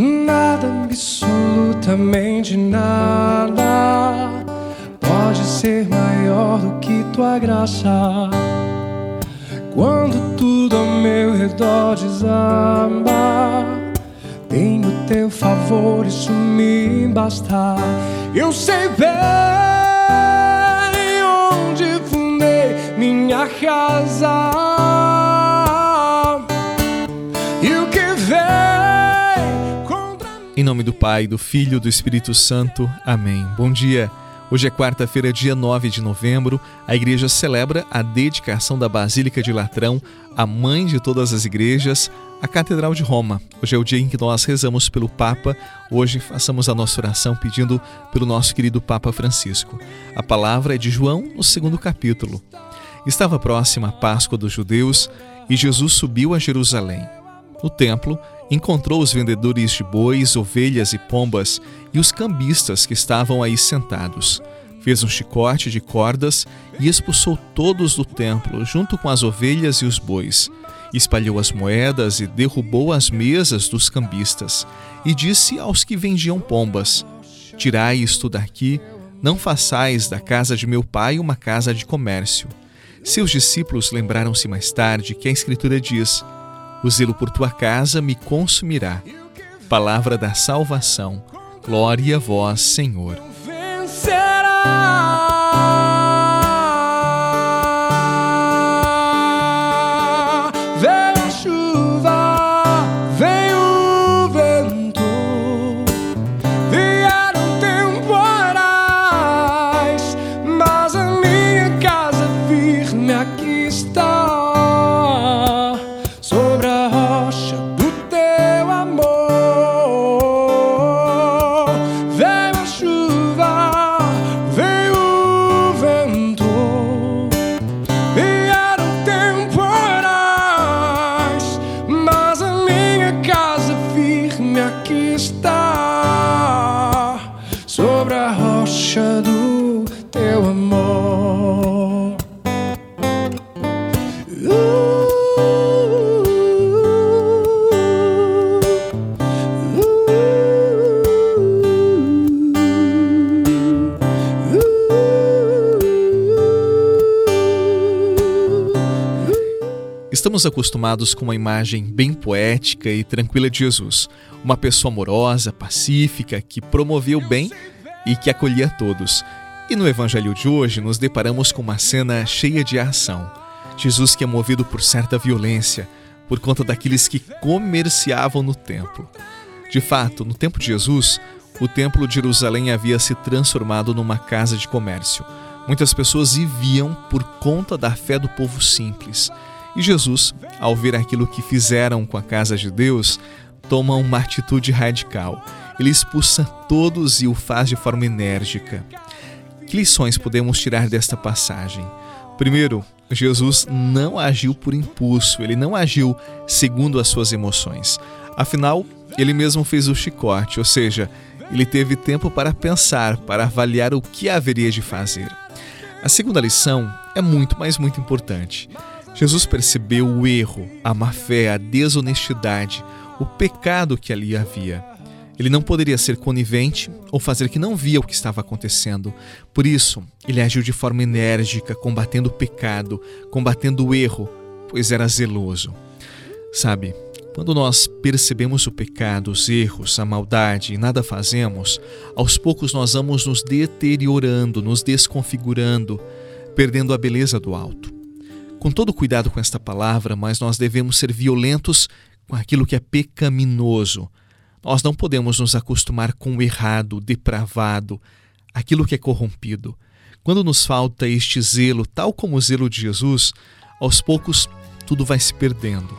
Nada, absolutamente nada, pode ser maior do que tua graça. Quando tudo ao meu redor desaba, tenho teu favor, isso me basta. Eu sei bem onde fundei minha casa. E o que vem. Em nome do Pai, do Filho e do Espírito Santo. Amém. Bom dia. Hoje é quarta-feira, dia 9 de novembro. A igreja celebra a dedicação da Basílica de Latrão, a mãe de todas as igrejas, a Catedral de Roma. Hoje é o dia em que nós rezamos pelo Papa. Hoje façamos a nossa oração pedindo pelo nosso querido Papa Francisco. A palavra é de João, no segundo capítulo. Estava próxima a Páscoa dos judeus e Jesus subiu a Jerusalém. No templo, encontrou os vendedores de bois, ovelhas e pombas e os cambistas que estavam aí sentados. Fez um chicote de cordas e expulsou todos do templo, junto com as ovelhas e os bois. Espalhou as moedas e derrubou as mesas dos cambistas. E disse aos que vendiam pombas: Tirai isto daqui, não façais da casa de meu pai uma casa de comércio. Seus discípulos lembraram-se mais tarde que a Escritura diz: o zelo por tua casa me consumirá. Palavra da salvação. Glória a vós, Senhor. Estamos acostumados com uma imagem bem poética e tranquila de Jesus, uma pessoa amorosa, pacífica, que promovia o bem e que acolhia todos. E no evangelho de hoje nos deparamos com uma cena cheia de ação. Jesus que é movido por certa violência por conta daqueles que comerciavam no templo. De fato, no tempo de Jesus, o templo de Jerusalém havia se transformado numa casa de comércio. Muitas pessoas viviam por conta da fé do povo simples. E Jesus, ao ver aquilo que fizeram com a casa de Deus, toma uma atitude radical. Ele expulsa todos e o faz de forma enérgica. Que lições podemos tirar desta passagem? Primeiro, Jesus não agiu por impulso, ele não agiu segundo as suas emoções. Afinal, ele mesmo fez o chicote, ou seja, ele teve tempo para pensar, para avaliar o que haveria de fazer. A segunda lição é muito, mas muito importante. Jesus percebeu o erro, a má fé, a desonestidade, o pecado que ali havia. Ele não poderia ser conivente ou fazer que não via o que estava acontecendo. Por isso, ele agiu de forma enérgica, combatendo o pecado, combatendo o erro, pois era zeloso. Sabe, quando nós percebemos o pecado, os erros, a maldade e nada fazemos, aos poucos nós vamos nos deteriorando, nos desconfigurando, perdendo a beleza do alto. Com todo cuidado com esta palavra, mas nós devemos ser violentos com aquilo que é pecaminoso. Nós não podemos nos acostumar com o errado, depravado, aquilo que é corrompido. Quando nos falta este zelo, tal como o zelo de Jesus, aos poucos tudo vai se perdendo.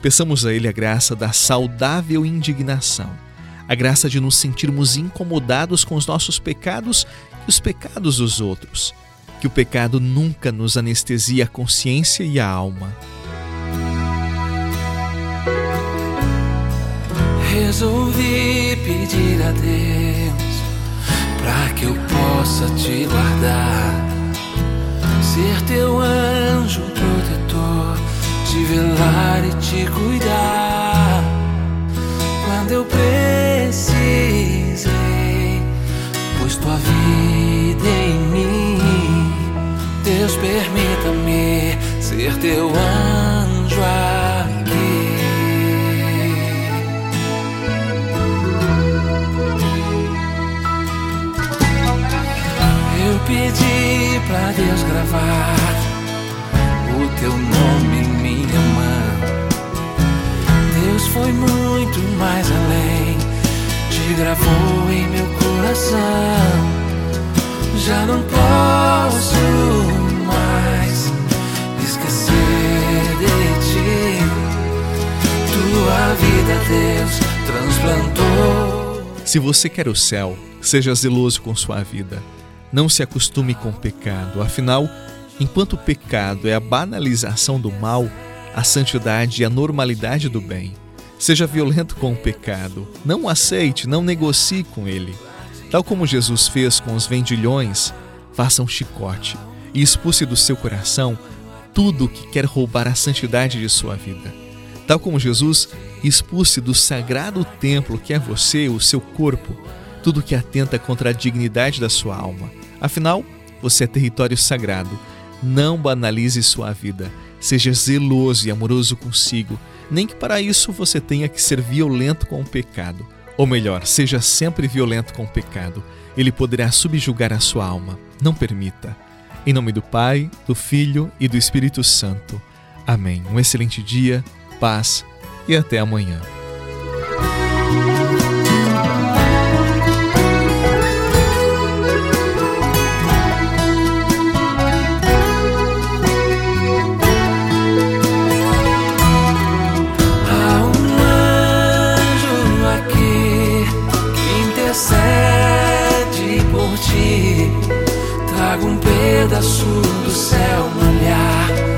Peçamos a Ele a graça da saudável indignação, a graça de nos sentirmos incomodados com os nossos pecados e os pecados dos outros. Que o pecado nunca nos anestesie a consciência e a alma. Resolvi pedir a Deus para que eu possa te guardar, ser teu anjo protetor, te velar e te cuidar. Teu anjo aqui. Eu pedi pra Deus gravar o teu nome em minha mão. Deus foi muito mais além, te gravou em meu coração. Já não posso Deus, transplantou. Se você quer o céu, seja zeloso com sua vida. Não se acostume com o pecado, afinal, enquanto o pecado é a banalização do mal, a santidade e a normalidade do bem. Seja violento com o pecado, não aceite, não negocie com ele. Tal como Jesus fez com os vendilhões, faça um chicote e expulse do seu coração tudo o que quer roubar a santidade de sua vida. Tal como Jesus, expulse do sagrado templo que é você, o seu corpo, tudo que atenta contra a dignidade da sua alma. Afinal, você é território sagrado. Não banalize sua vida. Seja zeloso e amoroso consigo, nem que para isso você tenha que ser violento com o pecado. Ou melhor, seja sempre violento com o pecado. Ele poderá subjugar a sua alma. Não permita. Em nome do Pai, do Filho e do Espírito Santo. Amém. Um excelente dia, paz e até amanhã. Um pedaço do céu olhar.